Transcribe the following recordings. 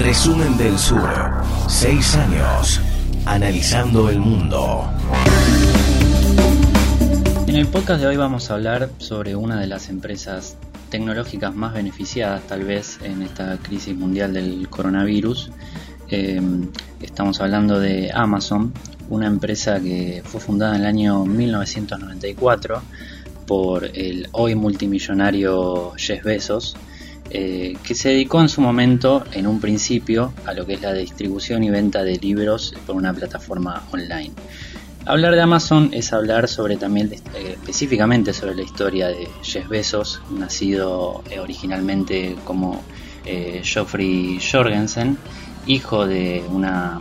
Resumen del Sur. Seis años. Analizando el mundo. En el podcast de hoy vamos a hablar sobre una de las empresas tecnológicas más beneficiadas tal vez en esta crisis mundial del coronavirus. Eh, estamos hablando de Amazon, una empresa que fue fundada en el año 1994 por el hoy multimillonario Jeff Bezos, eh, que se dedicó en su momento, en un principio, a lo que es la distribución y venta de libros por una plataforma online. Hablar de Amazon es hablar sobre también eh, específicamente sobre la historia de Jeff Bezos, nacido eh, originalmente como Geoffrey Jorgensen, hijo de una,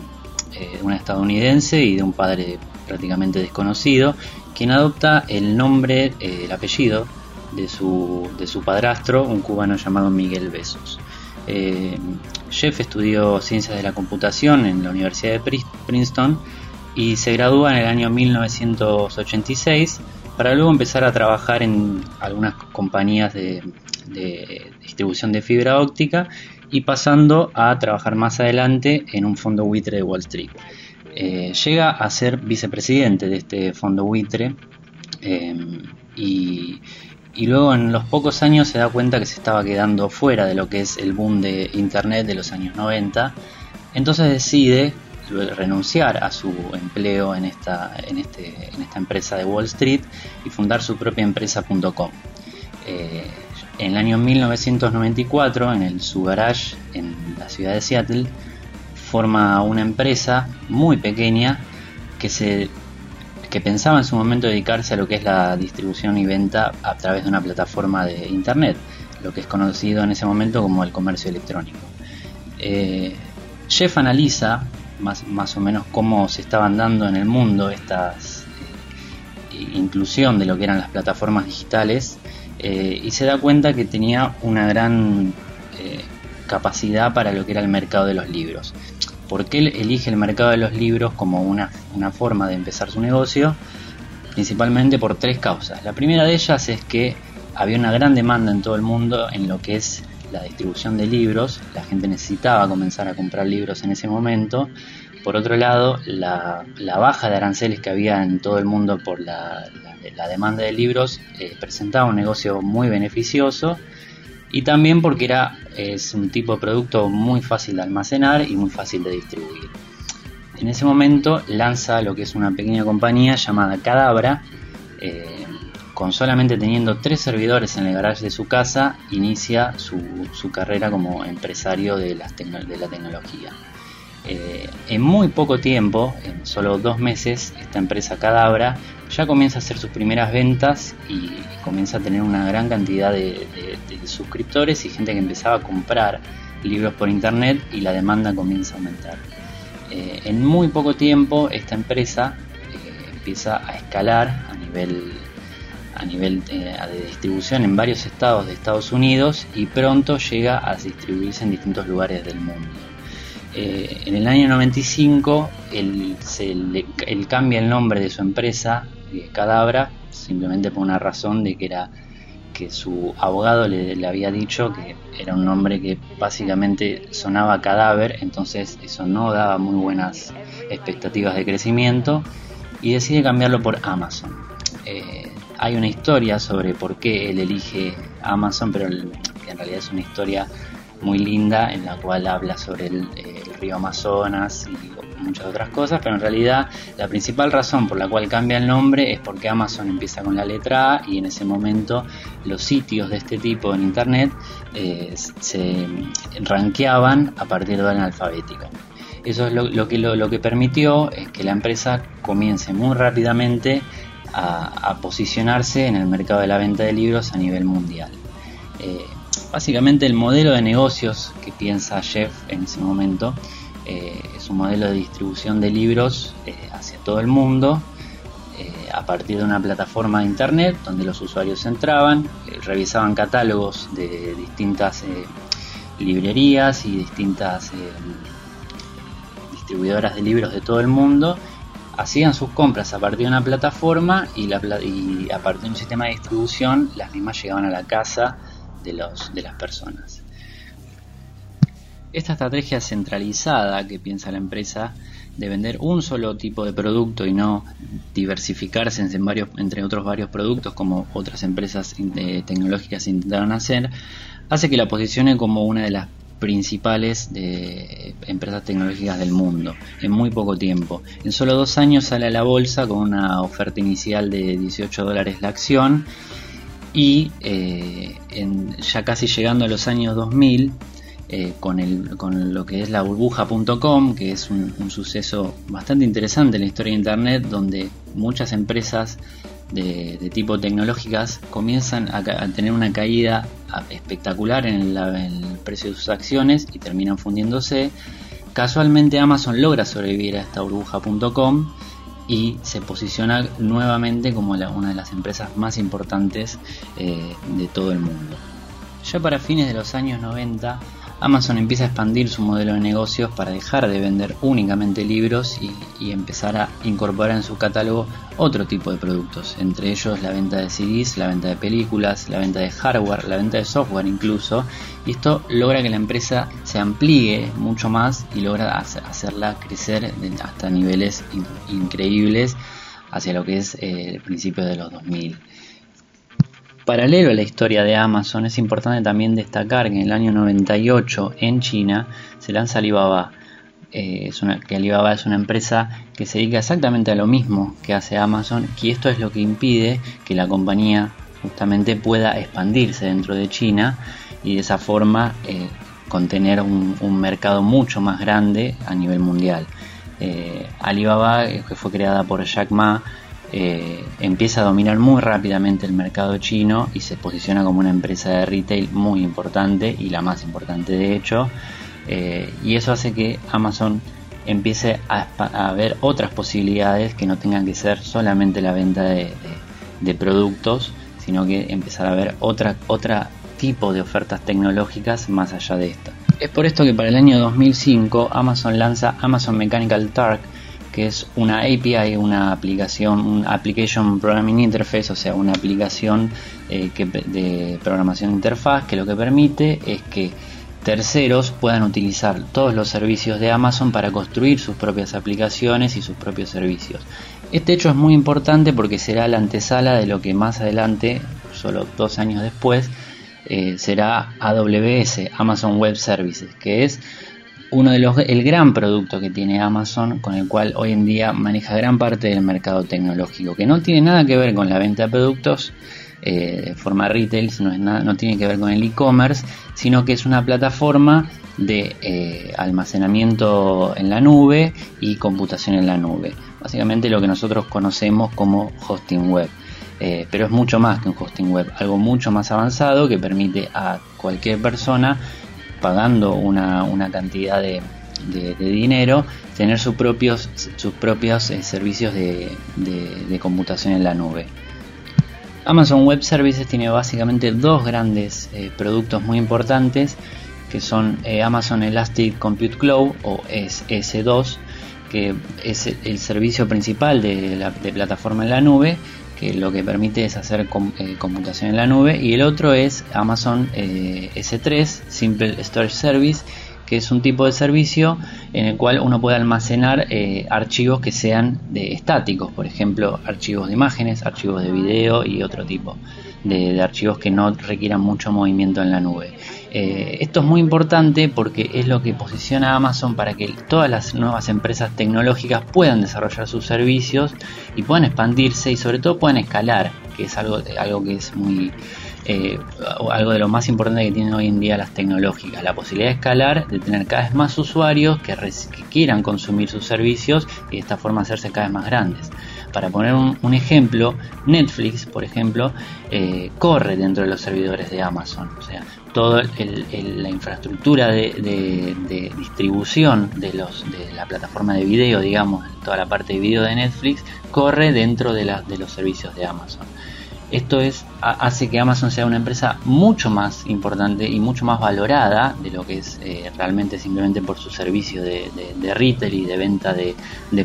una estadounidense y de un padre prácticamente desconocido, quien adopta el nombre, el apellido de su, de su padrastro, un cubano llamado Miguel Besos. Eh, Jeff estudió Ciencias de la Computación en la Universidad de Princeton y se gradúa en el año 1986 para luego empezar a trabajar en algunas compañías de, distribución de fibra óptica y pasando a trabajar más adelante en un fondo buitre de Wall Street. Eh, llega a ser vicepresidente de este fondo buitre eh, y y luego en los pocos años se da cuenta que se estaba quedando fuera de lo que es el boom de Internet de los años 90, entonces decide renunciar a su empleo en esta, en, este, en esta empresa de Wall Street y fundar su propia empresa.com. Eh, en el año 1994, en el, su garage en la ciudad de Seattle, forma una empresa muy pequeña que se que pensaba en su momento dedicarse a lo que es la distribución y venta a través de una plataforma de Internet, lo que es conocido en ese momento como el comercio electrónico. Eh, Jeff analiza más, más, o menos cómo se estaban dando en el mundo esta eh, inclusión de lo que eran las plataformas digitales eh, y se da cuenta que tenía una gran capacidad para lo que era el mercado de los libros. ¿Por qué elige el mercado de los libros como una, forma de empezar su negocio? Principalmente por tres causas. La primera de ellas es que había una gran demanda en todo el mundo en lo que es la distribución de libros, la gente necesitaba comenzar a comprar libros en ese momento. Por otro lado, la, baja de aranceles que había en todo el mundo por la, demanda de libros eh, presentaba un negocio muy beneficioso y también porque era es un tipo de producto muy fácil de almacenar y muy fácil de distribuir. En ese momento lanza lo que es una pequeña compañía llamada Cadabra, eh, con solamente teniendo tres servidores en el garage de su casa, inicia su, carrera como empresario de, las de la tecnología. Eh, en muy poco tiempo, en solo dos meses, esta empresa Cadabra ya comienza a hacer sus primeras ventas y comienza a tener una gran cantidad de, suscriptores y gente que empezaba a comprar libros por internet y la demanda comienza a aumentar. Eh, en muy poco tiempo esta empresa eh, empieza a escalar a nivel, a nivel de distribución en varios estados de Estados Unidos y pronto llega a distribuirse en distintos lugares del mundo. Eh, en el año 95 él, se cambia el nombre de su empresa, de Cadabra, simplemente por una razón de que era que su abogado le, había dicho que era un nombre que básicamente sonaba cadáver, entonces eso no daba muy buenas expectativas de crecimiento y decide cambiarlo por Amazon. Eh, hay una historia sobre por qué él elige Amazon, pero en realidad es una historia muy linda en la cual habla sobre el, río Amazonas y muchas otras cosas, pero en realidad la principal razón por la cual cambia el nombre es porque Amazon empieza con la letra A y en ese momento los sitios de este tipo en Internet eh, se rankeaban a partir de orden alfabético. Eso es lo, que, lo, que permitió es que la empresa comience muy rápidamente a, posicionarse en el mercado de la venta de libros a nivel mundial. Eh, básicamente el modelo de negocios que piensa Jeff en ese momento eh, es un modelo de distribución de libros eh, hacia todo el mundo eh, a partir de una plataforma de internet donde los usuarios entraban, revisaban catálogos de distintas librerías y distintas distribuidoras de libros de todo el mundo hacían sus compras a partir de una plataforma y, la, y a partir de un sistema de distribución las mismas llegaban a la casa de, los, de las personas. Esta estrategia centralizada que piensa la empresa de vender un solo tipo de producto y no diversificarse en varios, entre otros varios productos como otras empresas tecnológicas intentaron hacer, hace que la posicione como una de las principales de empresas tecnológicas del mundo en muy poco tiempo. En solo dos años sale a la bolsa con una oferta inicial de 18 dólares la acción y eh, ya casi llegando a los años 2000 eh, con, el, con lo que es la burbuja.com, que es un, suceso bastante interesante en la historia de Internet, donde muchas empresas de, tipo tecnológicas comienzan a, tener una caída espectacular en, el precio de sus acciones y terminan fundiéndose. Casualmente Amazon logra sobrevivir a esta burbuja.com y se posiciona nuevamente como una de las empresas más importantes eh, de todo el mundo. Ya para fines de los años 90, Amazon empieza a expandir su modelo de negocios para dejar de vender únicamente libros y, empezar a incorporar en su catálogo otro tipo de productos, entre ellos la venta de CDs, la venta de películas, la venta de hardware, la venta de software incluso, y esto logra que la empresa se amplíe mucho más y logra hacerla crecer hasta niveles increíbles hacia lo que es eh, el principio de los 2000. Paralelo a la historia de Amazon, es importante también destacar que en el año 98 en China se lanza Alibaba. Eh, que Alibaba es una empresa que se dedica exactamente a lo mismo que hace Amazon y esto es lo que impide que la compañía justamente pueda expandirse dentro de China y de esa forma eh, contener un, mercado mucho más grande a nivel mundial. Eh, Alibaba, que fue creada por Jack Ma, eh, empieza a dominar muy rápidamente el mercado chino y se posiciona como una empresa de retail muy importante y la más importante de hecho. Eh, y eso hace que Amazon empiece a, ver otras posibilidades que no tengan que ser solamente la venta de, productos, sino que empezar a ver otra, tipo de ofertas tecnológicas más allá de esta. Es por esto que para el año 2005 Amazon lanza Amazon Mechanical Turk, que es una API, una aplicación, un Application Programming Interface, o sea, una aplicación eh, de programación interfaz que lo que permite es que terceros puedan utilizar todos los servicios de Amazon para construir sus propias aplicaciones y sus propios servicios. Este hecho es muy importante porque será la antesala de lo que más adelante, solo dos años después, eh, será AWS, Amazon Web Services, que es uno de los el gran producto que tiene Amazon con el cual hoy en día maneja gran parte del mercado tecnológico que no tiene nada que ver con la venta de productos eh, de forma retail no es nada, no tiene que ver con el e-commerce sino que es una plataforma de eh, almacenamiento en la nube y computación en la nube. Básicamente lo que nosotros conocemos como hosting web. Eh, pero es mucho más que un hosting web, algo mucho más avanzado que permite a cualquier persona pagando una, una cantidad de, dinero, tener sus propios, sus propios eh, servicios de, computación en la nube. Amazon Web Services tiene básicamente dos grandes eh, productos muy importantes que son eh, Amazon Elastic Compute Cloud o S2 que es el servicio principal de, la, plataforma en la nube que lo que permite es hacer eh, computación en la nube, y el otro es Amazon eh, S3, Simple Storage Service, que es un tipo de servicio en el cual uno puede almacenar eh, archivos que sean de estáticos, por ejemplo, archivos de imágenes, archivos de video y otro tipo de archivos que no requieran mucho movimiento en la nube. Eh, esto es muy importante porque es lo que posiciona a Amazon para que todas las nuevas empresas tecnológicas puedan desarrollar sus servicios y puedan expandirse y sobre todo puedan escalar, que es algo, algo que es muy eh, algo de lo más importante que tienen hoy en día las tecnológicas, la posibilidad de escalar, de tener cada vez más usuarios que, quieran consumir sus servicios y de esta forma hacerse cada vez más grandes. Para poner un, ejemplo, Netflix, por ejemplo, eh, corre dentro de los servidores de Amazon. Toda la infraestructura de, distribución de, los, de la plataforma de video, digamos, toda la parte de video de Netflix, corre dentro de, de los servicios de Amazon. Esto es, hace que Amazon sea una empresa mucho más importante y mucho más valorada de lo que es eh, realmente simplemente por su servicio de, retail y de venta de,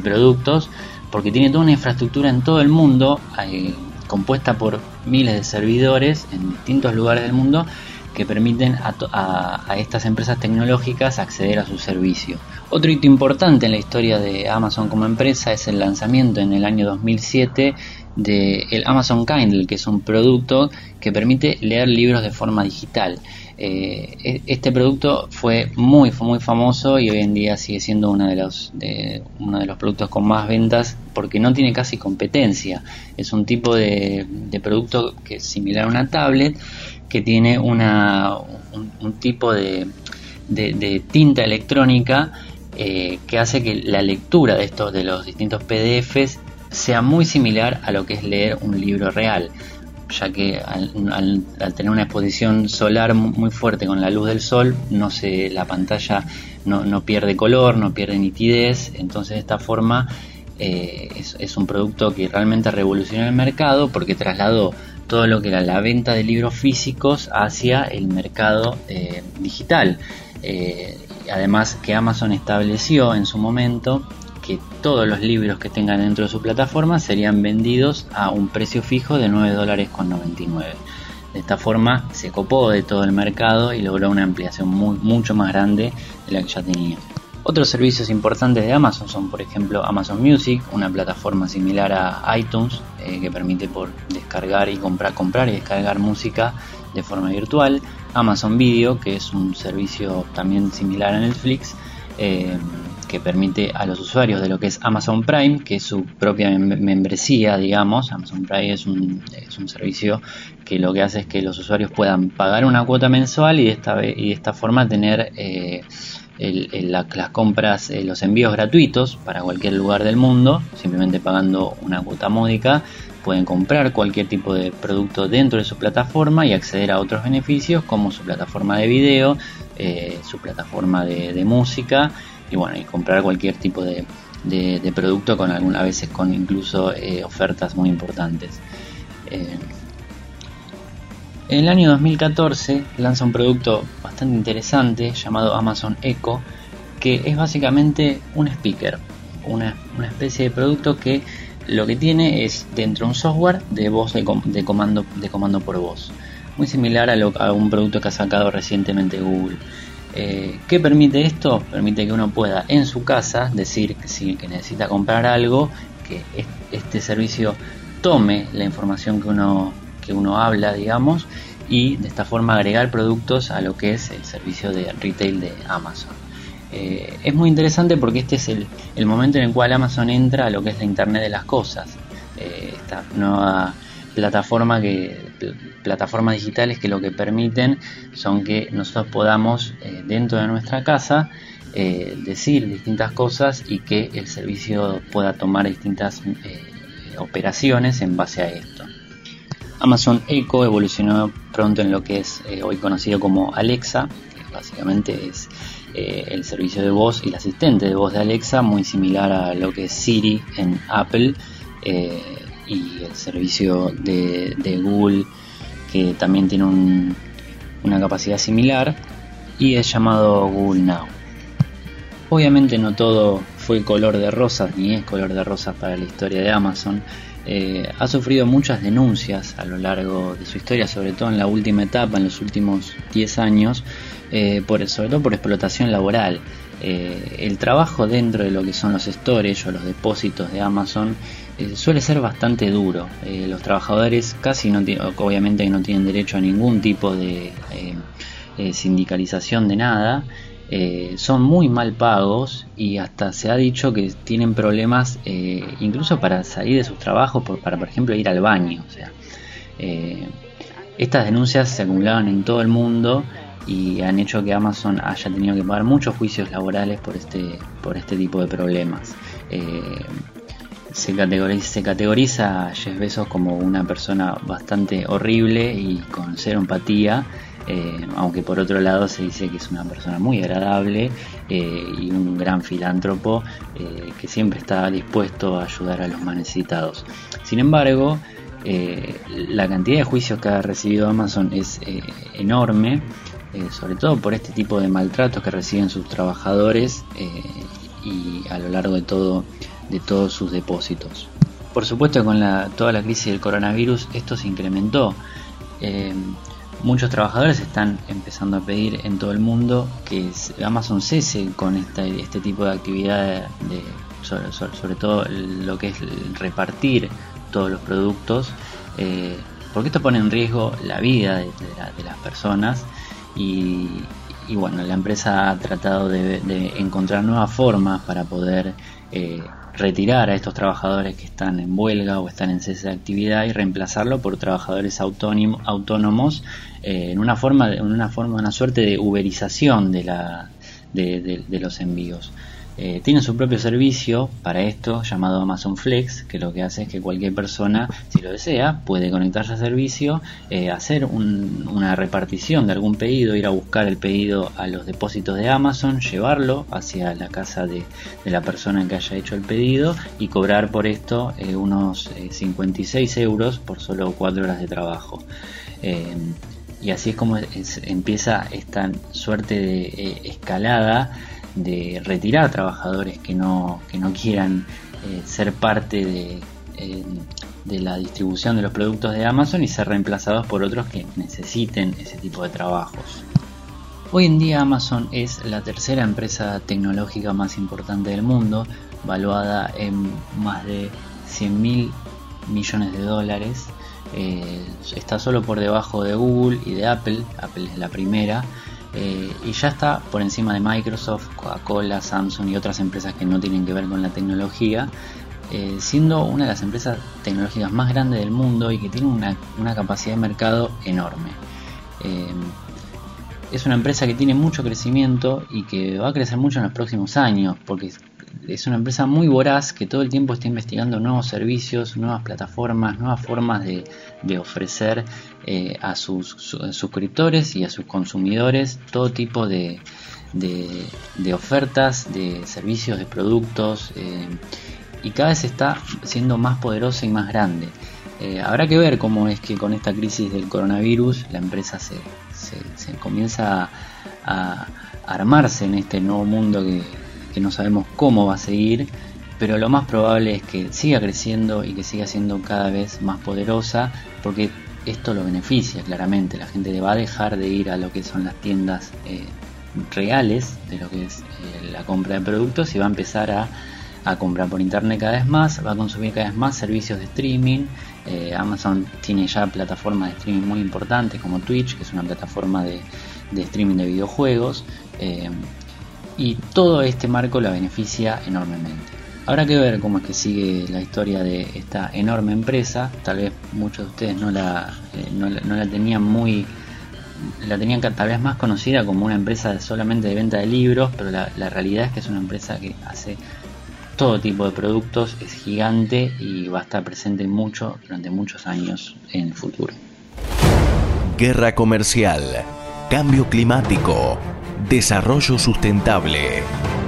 productos, porque tiene toda una infraestructura en todo el mundo, eh, compuesta por miles de servidores en distintos lugares del mundo, que permiten a, estas empresas tecnológicas acceder a su servicio. Otro hito importante en la historia de Amazon como empresa es el lanzamiento en el año 2007 de Amazon Kindle, que es un producto que permite leer libros de forma digital. Eh, e, este producto fue muy, muy famoso y hoy en día sigue siendo uno de, los, de, uno de los productos con más ventas porque no tiene casi competencia. Es un tipo de, producto que es similar a una tablet que tiene una, un, tipo de, tinta electrónica eh, que hace que la lectura de estos de los distintos PDFs sea muy similar a lo que es leer un libro real ya que al, tener una exposición solar muy fuerte con la luz del sol, no se, la pantalla no, pierde color, no pierde nitidez, entonces de esta forma eh, es, un producto que realmente revolucionó el mercado porque trasladó todo lo que era la venta de libros físicos hacia el mercado eh, digital. Eh, además que Amazon estableció en su momento que todos los libros que tengan dentro de su plataforma serían vendidos a un precio fijo de 9 dólares con 99. De esta forma se copó de todo el mercado y logró una ampliación mucho más grande de la que ya tenía. Otros servicios importantes de Amazon son, por ejemplo, Amazon Music, una plataforma similar a iTunes eh, que permite descargar y comprar, comprar y descargar música de forma virtual. Amazon Video, que es un servicio también similar a Netflix, eh, que permite a los usuarios de lo que es Amazon Prime, que es su propia membresía, digamos, Amazon Prime es un, es un servicio que lo que hace es que los usuarios puedan pagar una cuota mensual y de esta, y de esta forma tener eh, las compras, eh, los envíos gratuitos para cualquier lugar del mundo, simplemente pagando una cuota módica. Pueden comprar cualquier tipo de producto dentro de su plataforma y acceder a otros beneficios como su plataforma de video, eh, su plataforma de, música y bueno, y comprar cualquier tipo de, de, producto con algunas veces con incluso eh, ofertas muy importantes. En el año 2014 lanza un producto bastante interesante llamado Amazon Echo, que es básicamente un speaker, una, una especie de producto que lo que tiene es dentro un software de voz de, de, comando de comando por voz, muy similar a, lo, a un producto que ha sacado recientemente Google. Eh, ¿Qué permite esto? Permite que uno pueda en su casa decir que si que necesita comprar algo, que este servicio tome la información que uno, que uno habla, digamos, y de esta forma agregar productos a lo que es el servicio de retail de Amazon. Eh, es muy interesante porque este es el, momento en el cual Amazon entra a lo que es la Internet de las Cosas. Eh, esta nueva plataforma que plataformas digitales que lo que permiten son que nosotros podamos eh, dentro de nuestra casa decir distintas cosas y que el servicio pueda tomar distintas operaciones en base a esto. Amazon Echo evolucionó pronto en lo que es hoy conocido como Alexa, que básicamente es el servicio de voz y el asistente de voz de Alexa, muy similar a lo que es Siri en Apple y el servicio de, Google que también tiene una capacidad similar y es llamado Google Now. Obviamente no todo fue color de rosas ni es color de rosas para la historia de Amazon. Eh, ha sufrido muchas denuncias a lo largo de su historia, sobre todo en la última etapa, en los últimos 10 años, eh, por, sobre todo por explotación laboral. Eh, el trabajo dentro de lo que son los storage o los depósitos de Amazon eh, suele ser bastante duro. Los trabajadores casi no obviamente no tienen derecho a ningún tipo de sindicalización de nada. Son muy mal pagos y hasta se ha dicho que tienen problemas incluso para salir de sus trabajos, para por ejemplo ir al baño. O sea, estas denuncias se acumulaban en todo el mundo y han hecho que Amazon haya tenido que pagar muchos juicios laborales por este, por este tipo de problemas se categoriza, se categoriza a Jeff Bezos como una persona bastante horrible y con cero empatía, eh, aunque por otro lado se dice que es una persona muy agradable eh, y un gran filántropo eh, que siempre está dispuesto a ayudar a los más necesitados. Sin embargo, la cantidad de juicios que ha recibido Amazon es enorme, sobre todo por este tipo de maltratos que reciben sus trabajadores y a lo largo de todo de todos sus depósitos. Por supuesto con toda la crisis del coronavirus esto se incrementó. Muchos trabajadores están empezando a pedir en todo el mundo que Amazon cese con este tipo de actividad de, sobre, todo lo que es repartir todos los productos, eh, porque esto pone en riesgo la vida de, las personas y, bueno, la empresa ha tratado de, encontrar nuevas formas para poder eh, retirar a estos trabajadores que están en huelga o están en cese de actividad y reemplazarlo por trabajadores autónomos eh, en una forma, en una forma, una suerte de uberización de la de los envíos. Eh, tiene su propio servicio para esto llamado Amazon Flex, que lo que hace es que cualquier persona, si lo desea, puede conectarse al servicio, eh, hacer una repartición de algún pedido, ir a buscar el pedido a los depósitos de Amazon, llevarlo hacia la casa de, la persona que haya hecho el pedido y cobrar por esto eh, unos 56 euros por solo 4 horas de trabajo. y así es como empieza esta suerte de escalada de retirar trabajadores que no, que no quieran eh, ser parte de, eh, de la distribución de los productos de Amazon y ser reemplazados por otros que necesiten ese tipo de trabajos. Hoy en día Amazon es la tercera empresa tecnológica más importante del mundo, valuada en más de 100 mil millones de dólares. Eh, está solo por debajo de Google y de Apple. Apple es la primera eh, y ya está por encima de Microsoft, Coca-Cola, Samsung y otras empresas que no tienen que ver con la tecnología, eh, siendo una de las empresas tecnológicas más grandes del mundo y que tiene una, capacidad de mercado enorme. Eh, es una empresa que tiene mucho crecimiento y que va a crecer mucho en los próximos años, porque es una empresa muy voraz que todo el tiempo está investigando nuevos servicios, nuevas plataformas, nuevas formas de, ofrecer eh, a sus suscriptores y a sus consumidores todo tipo de, ofertas, de servicios, de productos eh, y cada vez está siendo más poderosa y más grande. Eh, habrá que ver cómo es que con esta crisis del coronavirus la empresa se, se comienza a armarse en este nuevo mundo que, que no sabemos cómo va a seguir, pero lo más probable es que siga creciendo y que siga siendo cada vez más poderosa, porque esto lo beneficia claramente. La gente va a dejar de ir a lo que son las tiendas eh, reales de lo que es eh, la compra de productos y va a empezar a, comprar por internet cada vez más, va a consumir cada vez más servicios de streaming. Eh, Amazon tiene ya plataformas de streaming muy importantes como Twitch, que es una plataforma de, de streaming de videojuegos y todo este marco la beneficia enormemente. Habrá que ver cómo es que sigue la historia de esta enorme empresa. Tal vez muchos de ustedes no la, eh, no, la tenían muy. La tenían tal vez más conocida como una empresa solamente de venta de libros, pero la, la realidad es que es una empresa que hace todo tipo de productos, es gigante y va a estar presente mucho durante muchos años en el futuro. Guerra comercial, cambio climático Desarrollo sustentable.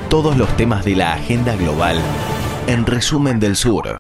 Todos los temas de la agenda global en resumen del sur.